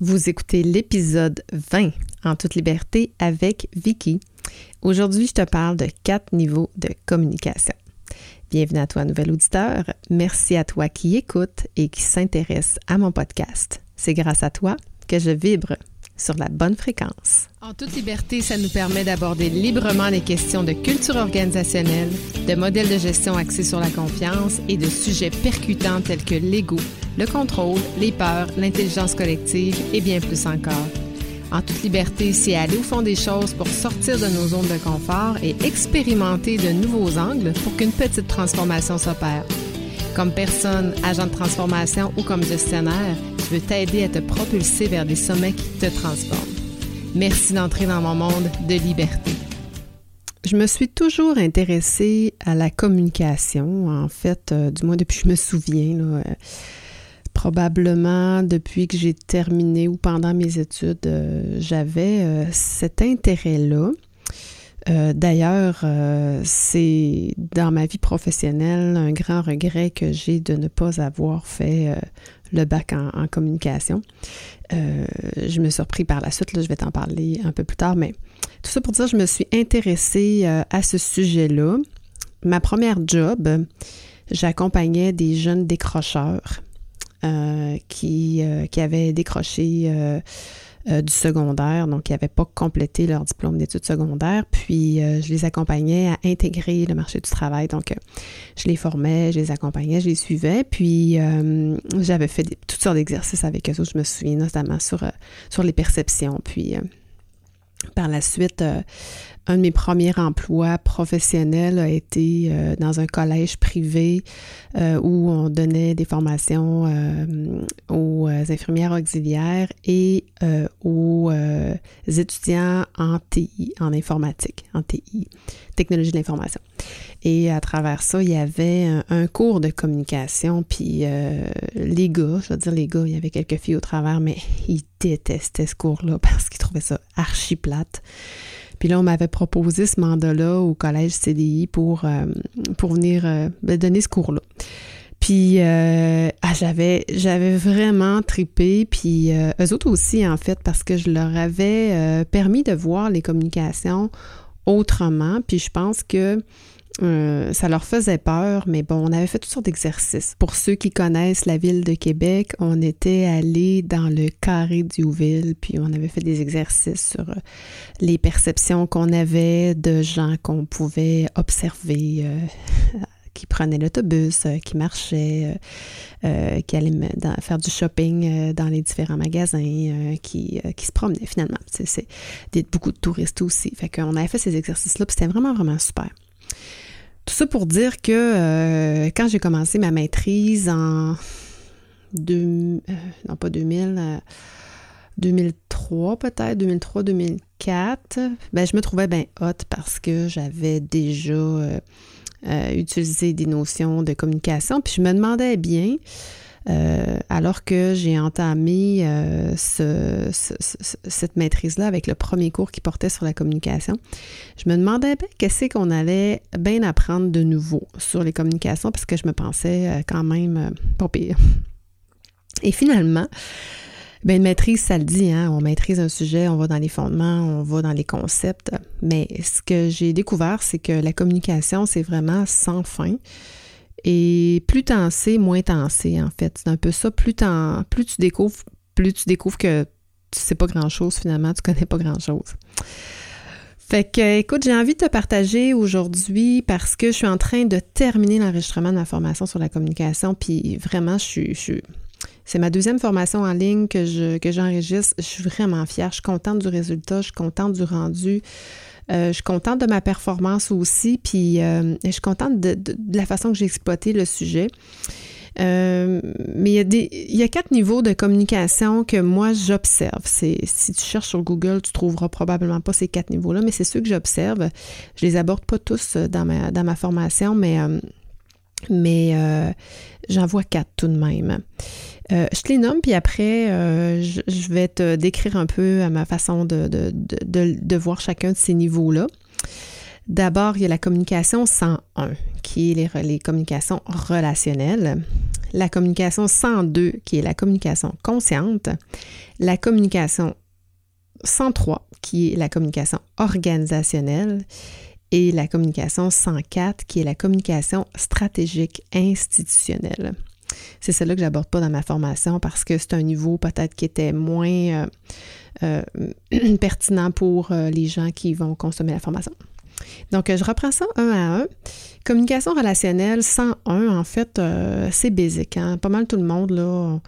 Vous écoutez l'épisode 20 en toute liberté avec Vicky. Aujourd'hui, je te parle de quatre niveaux de communication. Bienvenue à toi, nouvel auditeur. Merci à toi qui écoute et qui s'intéresse à mon podcast. C'est grâce à toi que je vibre sur la bonne fréquence. En toute liberté, ça nous permet d'aborder librement les questions de culture organisationnelle, de modèles de gestion axés sur la confiance et de sujets percutants tels que l'ego, le contrôle, les peurs, l'intelligence collective et bien plus encore. En toute liberté, c'est aller au fond des choses pour sortir de nos zones de confort et expérimenter de nouveaux angles pour qu'une petite transformation s'opère. Comme personne, agent de transformation ou comme gestionnaire, je veux t'aider à te propulser vers des sommets qui te transforment. Merci d'entrer dans mon monde de liberté. Je me suis toujours intéressée à la communication, en fait, euh, du moins depuis que je me souviens. Euh, probablement depuis que j'ai terminé ou pendant mes études, euh, j'avais cet intérêt-là. Euh, d'ailleurs, euh, c'est dans ma vie professionnelle un grand regret que j'ai de ne pas avoir fait euh, le bac en, communication. je me suis surpris par la suite, là, je vais t'en parler un peu plus tard, mais tout ça pour dire, je me suis intéressée à ce sujet-là. Ma première job, j'accompagnais des jeunes décrocheurs qui avaient décroché euh, du secondaire, donc ils n'avaient pas complété leur diplôme d'études secondaires. Puis euh, je les accompagnais à intégrer le marché du travail. Donc euh, je les formais, je les accompagnais, je les suivais. Puis j'avais fait toutes sortes d'exercices avec eux Je me souviens notamment sur les perceptions. Puis par la suite, un de mes premiers emplois professionnels a été euh, dans un collège privé euh, où on donnait des formations euh, aux infirmières auxiliaires et aux étudiants en TI, en informatique, en TI, technologie de l'information. Et à travers ça, il y avait un, cours de communication, puis les gars, je veux dire les gars, il y avait quelques filles au travers, mais ils détestaient ce cours-là parce qu'ils trouvaient ça archi plate. Puis là, on m'avait proposé ce mandat-là au collège CDI pour, euh, pour venir euh, donner ce cours-là. Puis euh, ah, j'avais j'avais vraiment tripé, puis eux autres aussi en fait parce que je leur avais permis de voir les communications autrement. Puis je pense que euh, ça leur faisait peur, mais bon, on avait fait toutes sortes d'exercices. Pour ceux qui connaissent la ville de Québec, on était allé dans le carré du Houville, puis on avait fait des exercices sur euh, les perceptions qu'on avait de gens qu'on pouvait observer. Euh, qui prenaient l'autobus, qui marchaient, qui allaient faire du shopping dans les différents magasins, qui, qui se promenaient finalement. C'est beaucoup de touristes aussi. Fait qu'on avait fait ces exercices-là, puis c'était vraiment, vraiment super. Tout ça pour dire que euh, quand j'ai commencé ma maîtrise en euh, non pas 2000, 2003 euh, peut-être, 2003-2004, ben, je me trouvais bien hot parce que j'avais déjà utilisé des notions de communication. Puis je me demandais bien euh, alors que j'ai entamé euh, cette maîtrise-là avec le premier cours qui portait sur la communication, je me demandais bien qu'est-ce qu'on allait bien apprendre de nouveau sur les communications parce que je me pensais euh, quand même pas pire. Et finalement, ben une maîtrise, ça le dit, hein? on maîtrise un sujet, on va dans les fondements, on va dans les concepts. Mais ce que j'ai découvert, c'est que la communication, c'est vraiment sans fin. Et plus t'en sais, moins t'en sais, en fait. C'est un peu ça. Plus, tu découvres, plus tu découvres que tu sais pas grand-chose, finalement, tu connais pas grand-chose. Fait que, écoute, j'ai envie de te partager aujourd'hui parce que je suis en train de terminer l'enregistrement de ma formation sur la communication, puis vraiment, je suis, c'est ma deuxième formation en ligne que que j'enregistre. Je suis vraiment fière. Je suis contente du résultat. Je suis contente du rendu. Euh, je suis contente de ma performance aussi, puis euh, je suis contente de, la façon que j'ai exploité le sujet. Euh, mais il y, a quatre niveaux de communication que moi j'observe. si tu cherches sur Google, tu trouveras probablement pas ces quatre niveaux-là, mais c'est ceux que j'observe. Je les aborde pas tous dans ma, formation, mais j'en vois quatre tout de même. Euh, je te les nomme, puis après, euh, je, vais te décrire un peu à ma façon de, de, de, de voir chacun de ces niveaux-là. D'abord, il y a la communication 101, qui est les, les communications relationnelles. la communication 102, qui est la communication consciente, la communication 103, qui est la communication organisationnelle, et la communication 104, qui est la communication stratégique institutionnelle. C'est celle-là que j'aborde pas dans ma formation parce que c'est un niveau peut-être qui était moins euh, euh, pertinent pour euh, les gens qui vont consommer la formation. Donc, je reprends ça un à un. Communication relationnelle 101, en fait, c'est basique. Hein? Pas mal tout le monde, là,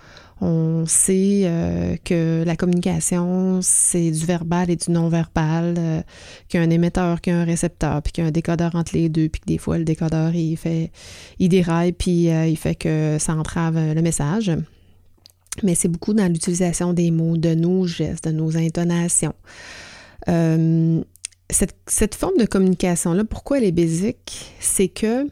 on sait euh, que la communication, c'est du verbal et du non-verbal, euh, qu'il y a un émetteur, qu'il y a un récepteur, puis qu'il y a un décodeur entre les deux, puis que des fois, le décodeur, il fait, il déraille, puis euh, il fait que ça entrave le message. Mais c'est beaucoup dans l'utilisation des mots, de nos gestes, de nos intonations. Cette, cette, forme de communication-là, pourquoi elle est basique? C'est que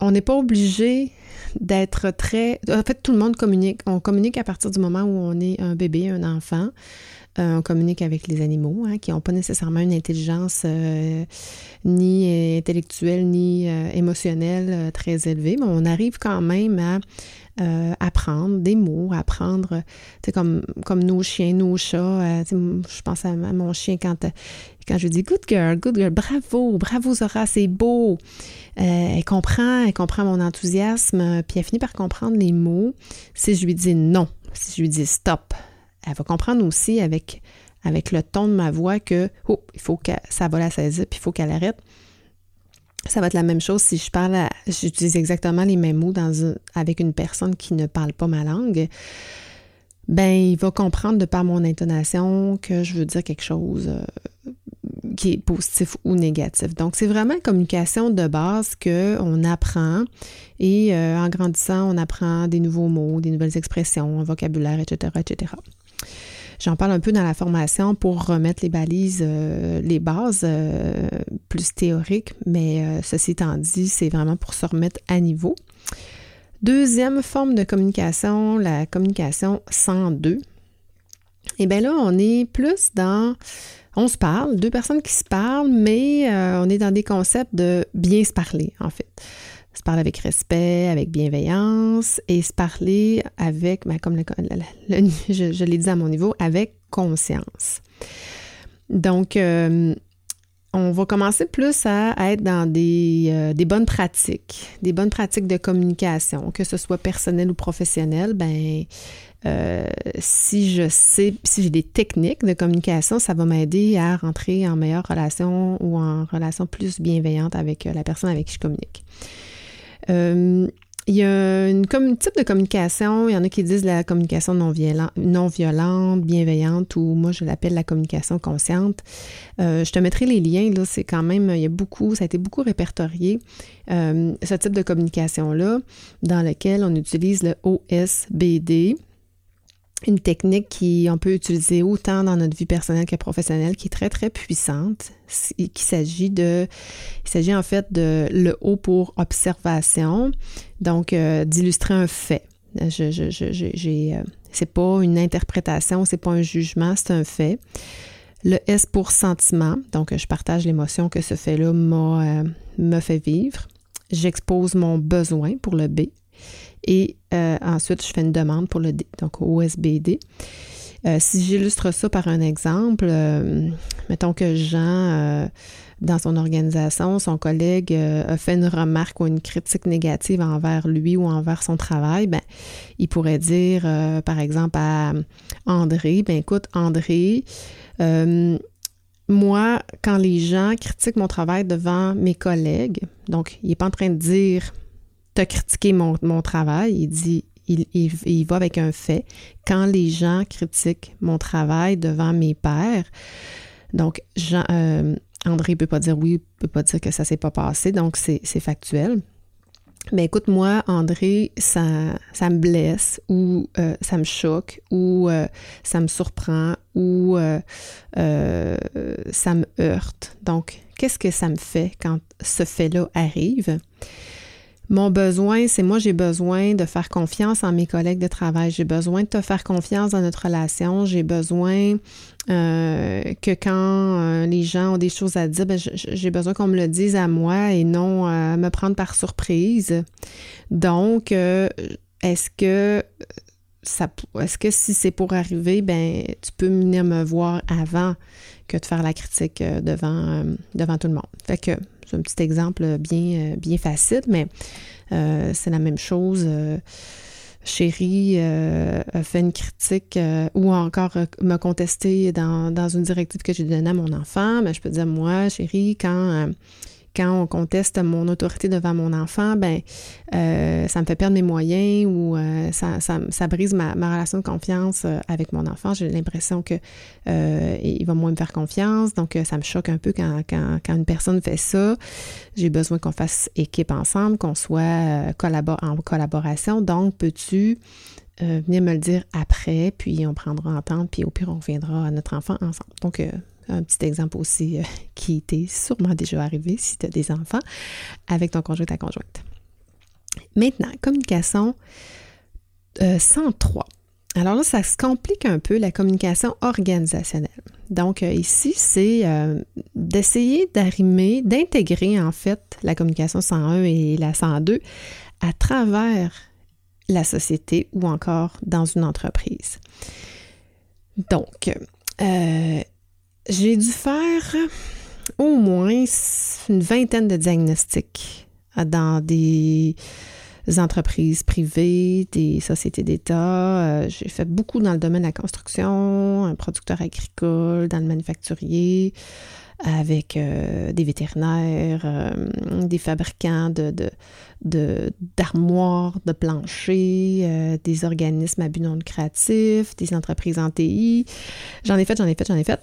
on n'est pas obligé d'être très... En fait, tout le monde communique. On communique à partir du moment où on est un bébé, un enfant. Euh, on communique avec les animaux, hein, qui n'ont pas nécessairement une intelligence euh, ni intellectuelle ni euh, émotionnelle très élevée, mais on arrive quand même à apprendre des mots, apprendre, tu comme, comme nos chiens, nos chats. je pense à, mon chien quand, quand je lui dis Good girl, good girl, bravo, bravo Zora, c'est beau. elle comprend, elle comprend mon enthousiasme, puis elle finit par comprendre les mots. Si je lui dis non, si je lui dis stop, elle va comprendre aussi avec, avec le ton de ma voix que oh, il faut que ça va la saisir, puis il faut qu'elle arrête. Ça va être la même chose si je parle, j'utilise exactement les mêmes mots avec une personne qui ne parle pas ma langue. Ben, il va comprendre de par mon intonation que je veux dire quelque chose euh, qui est positif ou négatif. Donc, c'est vraiment une communication de base qu'on apprend et euh, en grandissant, on apprend des nouveaux mots, des nouvelles expressions, un vocabulaire, etc., etc. J'en parle un peu dans la formation pour remettre les balises, euh, les bases euh, plus théoriques, mais euh, ceci étant dit, c'est vraiment pour se remettre à niveau. Deuxième forme de communication, la communication 102. Et bien là, on est plus dans, on se parle, deux personnes qui se parlent, mais on est dans des concepts de bien se parler, en fait se parler avec respect, avec bienveillance et se parler avec, ben, comme je, l'ai dit à mon niveau, avec conscience. Donc, euh, on va commencer plus à, être dans euh, des, bonnes pratiques, des bonnes pratiques de communication, que ce soit personnel ou professionnel. Ben, euh, si je sais, si j'ai des techniques de communication, ça va m'aider à rentrer en meilleure relation ou en relation plus bienveillante avec la personne avec qui je communique. Euh, il y a une, type de communication, il y en a qui disent la communication non, violente, non violente, bienveillante, ou moi je l'appelle la communication consciente. Euh, je te mettrai les liens, là, c'est quand même, il y a beaucoup, ça a été beaucoup répertorié, euh, ce type de communication-là, dans lequel on utilise le OSBD, une technique qui on peut utiliser autant dans notre vie personnelle que professionnelle, qui est très très puissante. Il s'agit de, il s'agit en fait de le haut pour observation, donc euh, d'illustrer un fait. Je, je, je, euh, c'est pas une interprétation, c'est pas un jugement, c'est un fait. Le S pour sentiment, donc je partage l'émotion que ce fait-là m'a, euh, me fait vivre. J'expose mon besoin pour le B. Et euh, ensuite, je fais une demande pour le D, donc OSBD. Euh, si j'illustre ça par un exemple, euh, mettons que Jean, dans son organisation, son collègue a fait une remarque ou une critique négative envers lui ou envers son travail, ben, il pourrait dire, par exemple, à André, ben écoute, André, moi, quand les gens critiquent mon travail devant mes collègues, donc il n'est pas en train de dire t'as critiqué mon, travail. Il dit, il, il, va avec un fait. Quand les gens critiquent mon travail devant mes pairs, donc euh, André ne peut pas dire oui, ne peut pas dire que ça s'est pas passé, donc c'est factuel. Mais écoute, moi, André, ça, ça me blesse ou euh, ça me choque ou euh, ça me surprend ou ça me heurte. Donc, qu'est-ce que ça me fait quand ce fait-là arrive? Mon besoin, c'est moi, j'ai besoin de faire confiance en mes collègues de travail. J'ai besoin de te faire confiance dans notre relation. J'ai besoin euh, que quand euh, les gens ont des choses à dire, ben, j'ai besoin qu'on me le dise à moi et non à me prendre par surprise. Donc, euh, est-ce que est-ce que si c'est pour arriver, ben tu peux venir me voir avant que de faire la critique devant, devant tout le monde. Fait que c'est un petit exemple bien, bien facile, mais c'est la même chose chérie euh, a fait une critique euh, ou encore euh, m'a contesté dans, dans, une directive que j'ai donnée à mon enfant, mais je peux dire, moi, chérie, quand quand on conteste mon autorité devant mon enfant, ben euh, ça me fait perdre mes moyens ou euh, ça, brise ma, relation de confiance euh, avec mon enfant. J'ai l'impression que il va moins me faire confiance. Donc, ça me choque un peu quand, une personne fait ça. J'ai besoin qu'on fasse équipe ensemble, qu'on soit en collaboration. Donc, peux-tu venir me le dire après, puis on prendra entente, puis au pire, on reviendra à notre enfant ensemble? Donc, un petit exemple aussi euh, qui t'est sûrement déjà arrivé si tu as des enfants avec ton conjoint, ta conjointe. Maintenant, communication 103. Euh, Alors là, ça se complique un peu la communication organisationnelle. Donc euh, ici, c'est d'essayer d'arrimer, d'intégrer en fait la communication 101 et la 102 à travers la société ou encore dans une entreprise. Donc, j'ai dû faire au moins une vingtaine de diagnostics dans des entreprises privées, des sociétés d'État. Euh, j'ai fait beaucoup dans le domaine de la construction, un producteur agricole, dans le manufacturier, avec euh, des vétérinaires, euh, des fabricants d'armoires, de, planchers, des organismes à but non lucratif, des entreprises en TI. J'en ai fait, j'en ai fait, j'en ai fait.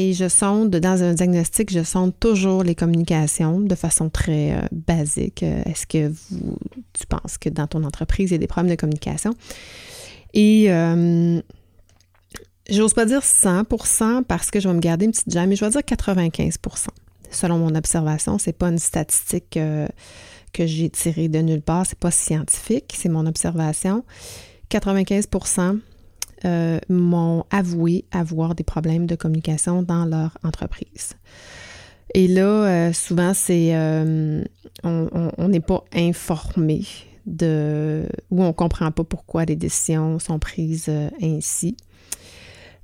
Et je sonde, dans un diagnostic, je sonde toujours les communications de façon très euh, basique. Euh, est-ce que vous, tu penses que dans ton entreprise, il y a des problèmes de communication? Et euh, j'ose pas dire 100% parce que je vais me garder une petite jambe, mais je vais dire 95%. Selon mon observation, c'est pas une statistique que j'ai tirée de nulle part, c'est pas scientifique, c'est mon observation. 95% euh, m'ont avoué avoir des problèmes de communication dans leur entreprise. Et là, euh, souvent, c'est euh, on n'est pas informé de ou on ne comprend pas pourquoi les décisions sont prises ainsi.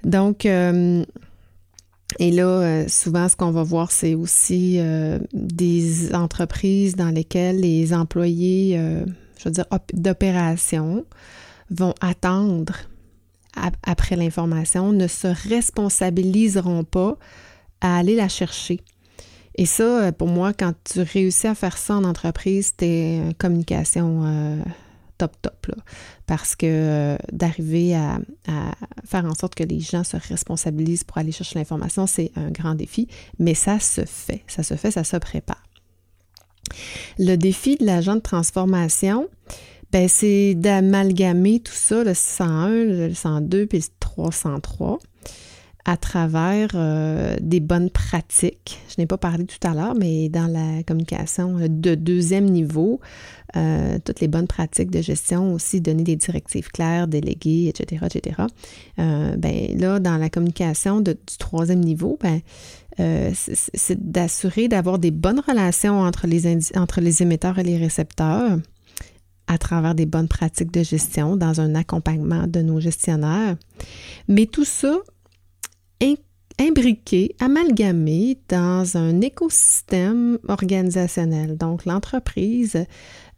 Donc, et là, souvent, ce qu'on va voir, c'est aussi des entreprises dans lesquelles les employés, je veux dire, d'opération vont attendre après l'information ne se responsabiliseront pas à aller la chercher. Et ça, euh, pour moi, quand tu réussis à faire ça en entreprise, c'est une communication euh, top top. Parce que euh, d'arriver à, faire en sorte que les gens se responsabilisent pour aller chercher l'information, c'est un grand défi. Mais ça se fait. Ça se fait, ça se prépare. Le défi de l'agent de transformation, ben, c'est d'amalgamer tout ça, le 101, le 102 puis le 303 à travers euh, des bonnes pratiques. Je n'ai pas parlé tout à l'heure, mais dans la communication de deuxième niveau, euh, toutes les bonnes pratiques de gestion, aussi donner des directives claires, déléguer, etc., etc. Euh, ben, là, dans la communication du troisième niveau, ben, c'est d'assurer d'avoir des bonnes relations entre les, entre les émetteurs et les récepteurs à travers des bonnes pratiques de gestion, dans un accompagnement de nos gestionnaires. Mais tout ça imbriqué, amalgamé dans un écosystème organisationnel. Donc, l'entreprise,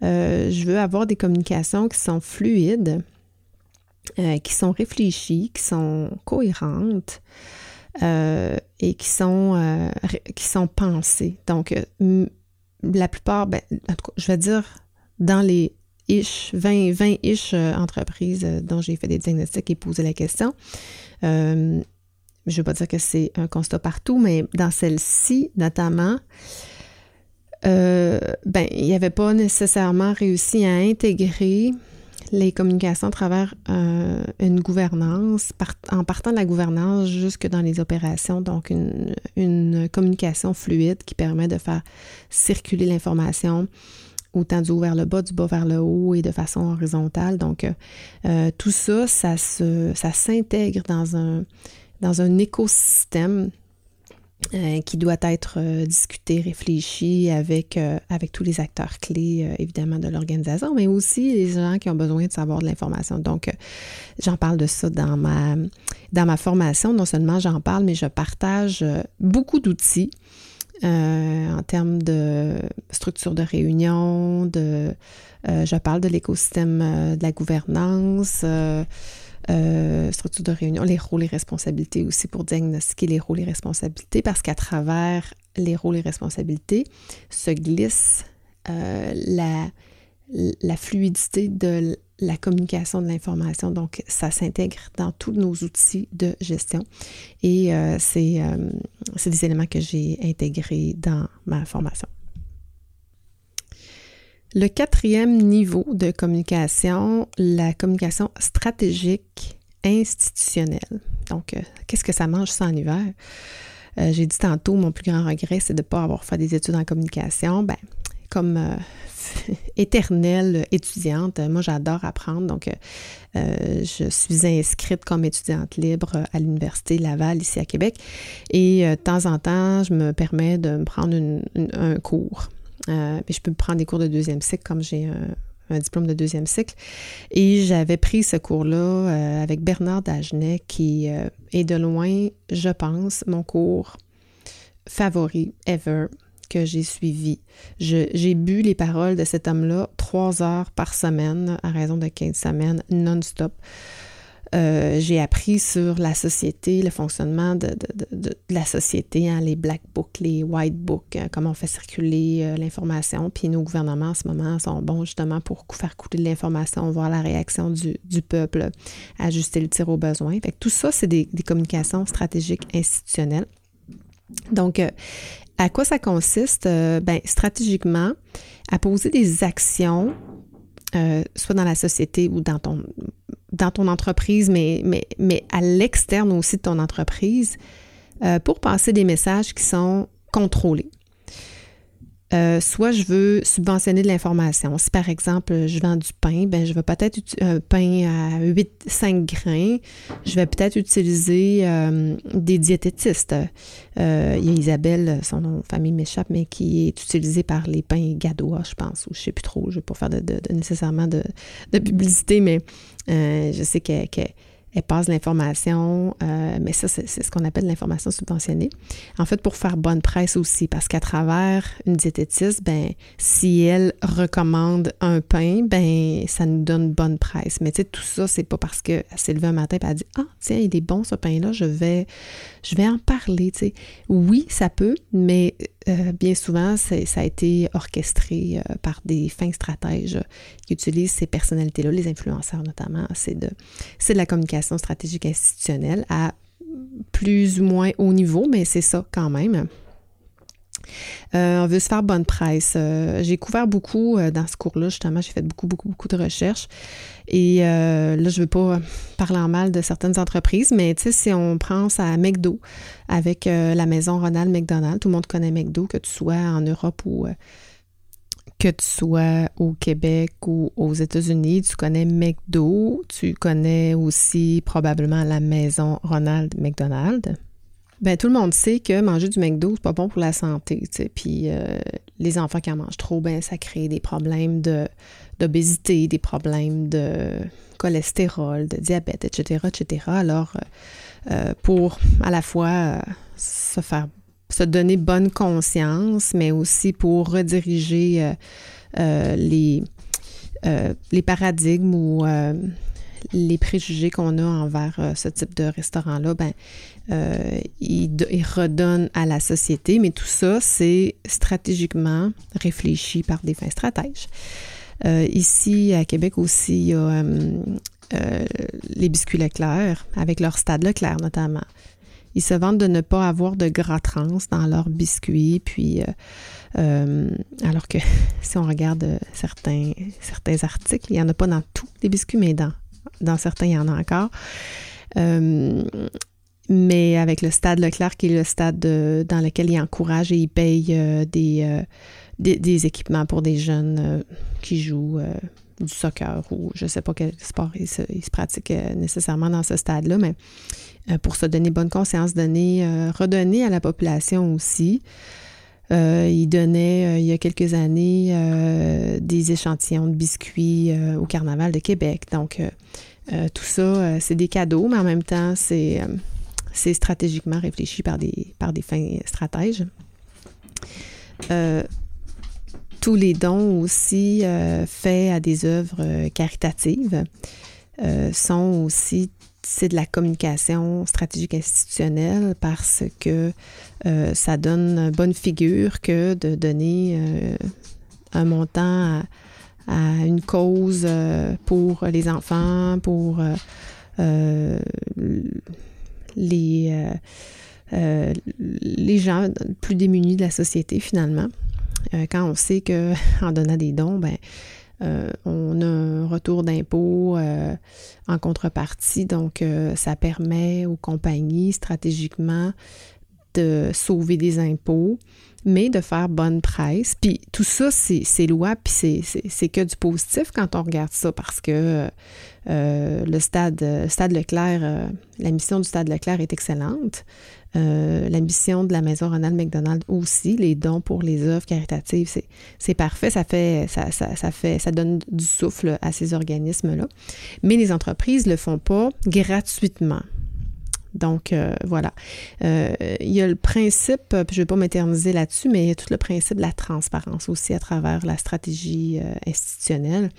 euh, je veux avoir des communications qui sont fluides, euh, qui sont réfléchies, qui sont cohérentes. Euh, et qui sont, qui sont pensées. Donc, la plupart, ben, je vais dire, dans les ish, 20, 20 ish euh, entreprises euh, dont j'ai fait des diagnostics et posé la question. Euh, je ne veux pas dire que c'est un constat partout, mais dans celle-ci, notamment, ben, il n'y avait pas nécessairement réussi à intégrer les communications à travers une gouvernance, en partant de la gouvernance jusque dans les opérations, donc une communication fluide qui permet de faire circuler l'information autant du haut vers le bas, du bas vers le haut et de façon horizontale. Donc, tout ça, ça, ça s'intègre dans un, dans un écosystème euh, qui doit être euh, discuté, réfléchi avec, euh, avec tous les acteurs clés, évidemment, de l'organisation, mais aussi les gens qui ont besoin de savoir de l'information. Donc, j'en parle de ça dans ma, dans ma formation. Non seulement j'en parle, mais je partage beaucoup d'outils en termes de structure de réunion, de, je parle de l'écosystème de la gouvernance. Euh, structure de réunion, les rôles et responsabilités aussi pour diagnostiquer les rôles et responsabilités, parce qu'à travers les rôles et responsabilités se glisse euh, la, la fluidité de la communication de l'information. Donc, ça s'intègre dans tous nos outils de gestion. Et euh, c'est des éléments que j'ai intégrés dans ma formation. Le quatrième niveau de communication, la communication stratégique institutionnelle. Donc, euh, qu'est-ce que ça mange en hiver? Euh, j'ai dit tantôt, mon plus grand regret, c'est de ne pas avoir fait des études en communication. Ben, comme euh, éternelle étudiante, moi j'adore apprendre. Donc, je suis inscrite comme étudiante libre à l'Université Laval, ici à Québec. Et de temps en temps, je me permets de me prendre un cours euh, je peux prendre des cours de deuxième cycle comme j'ai un, diplôme de deuxième cycle. Et j'avais pris ce cours-là euh, avec Bernard Dagenet, qui euh, est de loin, je pense, mon cours favori ever que j'ai suivi. J'ai bu les paroles de cet homme-là trois heures par semaine à raison de 15 semaines non-stop. Euh, j'ai appris sur la société, le fonctionnement de, la société, hein, les black books, les white books, hein, comment on fait circuler euh, l'information. Puis nos gouvernements en ce moment sont bons justement pour faire couler l'information, voir la réaction du, peuple, ajuster le tir au besoin. Fait tout ça, c'est des, communications stratégiques institutionnelles. Donc, euh, à quoi ça consiste? ben, stratégiquement, à poser des actions soit dans la société ou dans ton, dans ton entreprise, mais, mais, mais à l'externe aussi de ton entreprise, euh, pour passer des messages qui sont contrôlés. Euh, soit je veux subventionner de l'information. Si par exemple je vends du pain, ben je vais peut-être un pain à 8, 5 grains. Je vais peut-être utiliser euh, des diététistes. il y a Isabelle, son nom de famille m'échappe, mais qui est utilisée par les pains Gadois, je pense, ou je sais plus trop. Je ne vais pas faire de, nécessairement de, publicité, mais euh, je sais qu'elle elle passe l'information, euh, mais ça, c'est ce qu'on appelle l'information subventionnée. En fait, pour faire bonne presse aussi, parce qu'à travers une diététiste, ben, si elle recommande un pain, ben, ça nous donne bonne presse. Mais tu sais, tout ça, c'est pas parce qu'elle s'est levée un matin et elle a dit Ah, tiens, il est bon ce pain-là, je vais, je vais en parler. Oui, ça peut, mais euh, bien souvent, ça a été orchestré euh, par des fins stratèges qui utilisent ces personnalités-là, les influenceurs notamment. C'est de, de la communication stratégique institutionnelle à plus ou moins haut niveau, mais c'est ça quand même. Euh, on veut se faire bonne presse. Euh, j'ai couvert beaucoup euh, dans ce cours-là, justement. J'ai fait beaucoup, beaucoup, beaucoup de recherches. Et là, je ne veux pas parler en mal de certaines entreprises, mais tu sais, si on pense à McDo avec la maison Ronald McDonald, tout le monde connaît McDo, que tu sois en Europe ou que tu sois au Québec ou aux États-Unis, tu connais McDo, tu connais aussi probablement la maison Ronald McDonald. Ben, tout le monde sait que manger du McDo, c'est pas bon pour la santé. Puis euh, les enfants qui en mangent trop, ben, ça crée des problèmes d'obésité, des problèmes de cholestérol, de diabète, etc. etc. Alors, euh, euh, pour à la fois se faire se donner bonne conscience, mais aussi pour rediriger les, les paradigmes ou les préjugés qu'on a envers euh, ce type de restaurant-là, ben, euh, il, redonne à la société, mais tout ça, c'est stratégiquement réfléchi par des fins stratèges. Euh, ici, à Québec aussi, il y a les biscuits Leclerc, avec leur stade Leclerc notamment. Ils se vantent de ne pas avoir de gras trans dans leurs biscuits, puis alors que si on regarde certains, certains articles, il n'y en a pas dans tous les biscuits, mais dans dans certains, il y en a encore. Euh, mais avec le stade Leclerc, qui est le stade dans lequel il encourage et il paye des, des, équipements pour des jeunes qui jouent du soccer ou je ne sais pas quel sport il se, pratique nécessairement dans ce stade-là, mais pour se donner bonne conscience, donner, redonner à la population aussi. Euh, il donnait, euh, il y a quelques années, euh, des échantillons de biscuits au Carnaval de Québec. Donc, tout ça, c'est des cadeaux, mais en même temps, c'est stratégiquement réfléchi par des, par des fins stratèges. tous les dons aussi faits à des œuvres caritatives sont aussi c'est de la communication stratégique institutionnelle parce que euh, ça donne bonne figure que de donner euh, un montant à, une cause euh, pour les enfants, pour les, les gens plus démunis de la société finalement. quand on sait qu'en donnant des dons, ben, euh, on a un retour d'impôt euh, en contrepartie, donc euh, ça permet aux compagnies stratégiquement de sauver des impôts, mais de faire bonne presse. Puis tout ça, c'est loi, puis c'est que du positif quand on regarde ça, parce que le stade, stade Leclerc, la mission du stade Leclerc est excellente. Euh, l'ambition de la maison Ronald McDonald aussi, les dons pour les œuvres caritatives, c'est parfait, ça fait, ça, ça, fait, ça donne du souffle à ces organismes-là. Mais les entreprises ne le font pas gratuitement. Donc, euh, voilà. Euh, il y a le principe, je ne vais pas m'éterniser là-dessus, mais il y a tout le principe de la transparence aussi à travers la stratégie institutionnelle.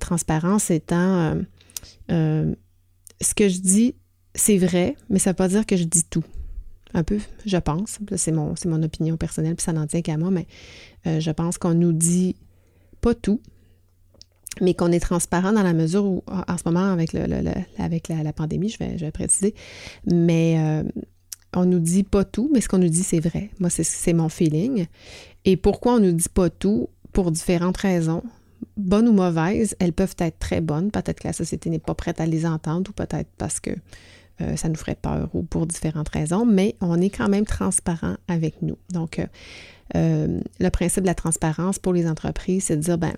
transparence étant ce que je dis c'est vrai, mais ça ne veut pas dire que je dis tout. Un peu, je pense. C'est mon, opinion personnelle, puis ça n'en tient qu'à moi, mais euh, je pense qu'on nous dit pas tout, mais qu'on est transparent dans la mesure où, en ce moment, avec, la, pandémie, je vais, préciser, mais euh, on nous dit pas tout, mais ce qu'on nous dit, c'est vrai. Moi, c'est mon feeling. Et pourquoi on nous dit pas tout? Pour différentes raisons bonnes ou mauvaises, elles peuvent être très bonnes. Peut-être que la société n'est pas prête à les entendre ou peut-être parce que euh, ça nous ferait peur ou pour différentes raisons, mais on est quand même transparent avec nous. Donc, euh, euh, le principe de la transparence pour les entreprises, c'est de dire, ben,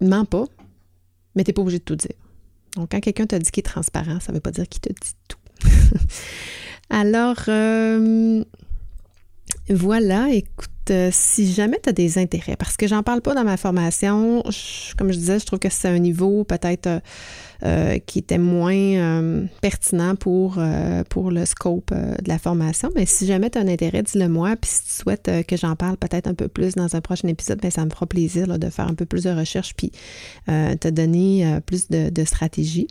mens pas, mais tu n'es pas obligé de tout dire. Donc, quand quelqu'un te dit qu'il est transparent, ça ne veut pas dire qu'il te dit tout. Alors, voilà, écoute, euh, si jamais tu as des intérêts, parce que j'en parle pas dans ma formation, comme je disais, je trouve que c'est un niveau peut-être euh, euh, qui était moins pertinent pour, pour le scope de la formation, mais si jamais tu as un intérêt, dis-le moi, puis si tu souhaites que j'en parle peut-être un peu plus dans un prochain épisode, bien, ça me fera plaisir de faire un peu plus de recherche puis te donner plus de, de stratégie.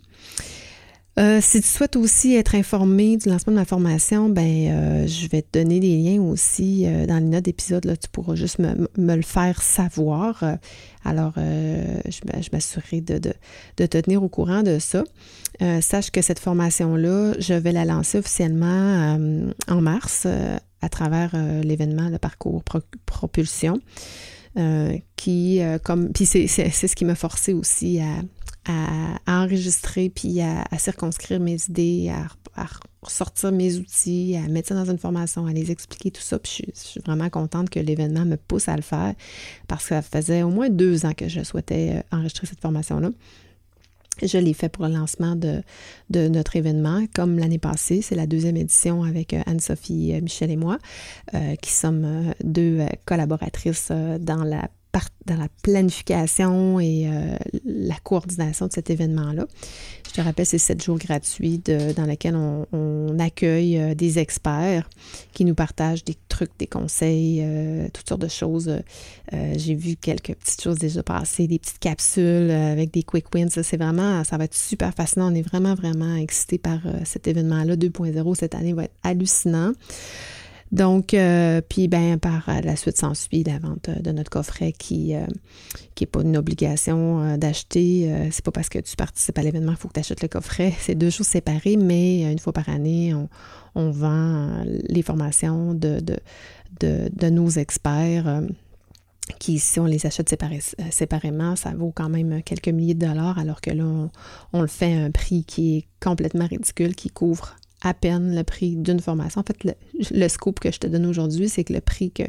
Euh, si tu souhaites aussi être informé du lancement de ma formation, ben euh, je vais te donner des liens aussi euh, dans les notes d'épisode. Tu pourras juste me, le faire savoir. alors, je, m'assurerai de, de, te tenir au courant de ça. sache que cette formation-là, je vais la lancer officiellement en mars à travers l'événement, le parcours propulsion. qui, comme, puis c'est ce qui m'a forcé aussi à, à, enregistrer puis à, circonscrire mes idées, à, à, sortir mes outils, à mettre ça dans une formation, à les expliquer, tout ça. Puis je, suis vraiment contente que l'événement me pousse à le faire parce que ça faisait au moins deux ans que je souhaitais euh, enregistrer cette formation-là. Je l'ai fait pour le lancement de, de notre événement, comme l'année passée. C'est la deuxième édition avec euh, Anne-Sophie, euh, Michel et moi, qui sommes deux collaboratrices dans la dans la planification et euh, la coordination de cet événement-là. Je te rappelle, c'est sept jours gratuits dans lesquels on, accueille euh, des experts qui nous partagent des trucs, des conseils, euh, toutes sortes de choses. J'ai vu quelques petites choses déjà passer, des petites capsules avec des quick wins. C'est vraiment, ça va être super fascinant. On est vraiment, vraiment excités par cet événement-là. 2.0 cette année va être hallucinant. Donc, euh, puis ben, par la suite s'ensuit la vente de notre coffret qui n'est euh, pas une obligation euh, d'acheter. c'est pas parce que tu participes à l'événement qu'il faut que tu achètes le coffret. C'est deux choses séparées, mais une fois par année, on, vend les formations de, de, de, nos experts qui, si on les achète séparément, ça vaut quand même quelques milliers de dollars, alors que là, on le fait à un prix qui est complètement ridicule, qui couvre à peine le prix d'une formation. En fait, le, scoop que je te donne aujourd'hui, c'est que le prix que,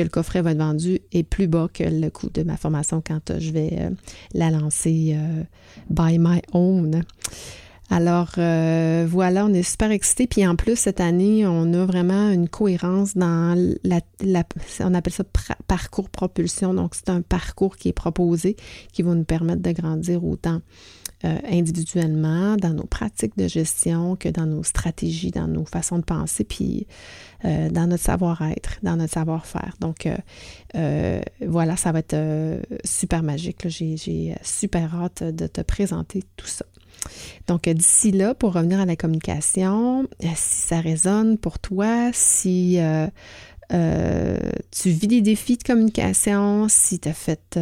le coffret va être vendu est plus bas que le coût de ma formation quand euh, je vais euh, la lancer euh, by my own. Alors voilà, on est super excités. Puis en plus, cette année, on a vraiment une cohérence dans la, on appelle ça parcours propulsion. Donc, c'est un parcours qui est proposé qui va nous permettre de grandir autant euh, individuellement, dans nos pratiques de gestion, que dans nos stratégies, dans nos façons de penser, puis euh, dans notre savoir-être, dans notre savoir-faire. Donc, euh, voilà, ça va être super magique. J'ai super hâte de te présenter tout ça. Donc, d'ici là, pour revenir à la communication, si ça résonne pour toi, si tu vis des défis de communication, si tu as fait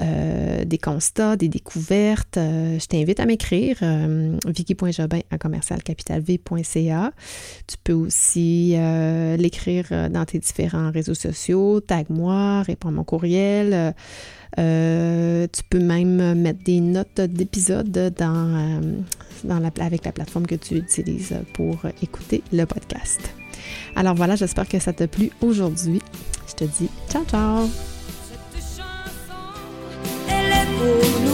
euh, des constats, des découvertes, euh, je t'invite à m'écrire euh. Tu peux aussi l'écrire dans tes différents réseaux sociaux, tag-moi, réponds à mon courriel. tu peux même mettre des notes d'épisode dans, dans avec la plateforme que tu utilises pour écouter le podcast. Alors voilà, j'espère que ça t'a plu aujourd'hui. Je te dis ciao ciao! Oh, no.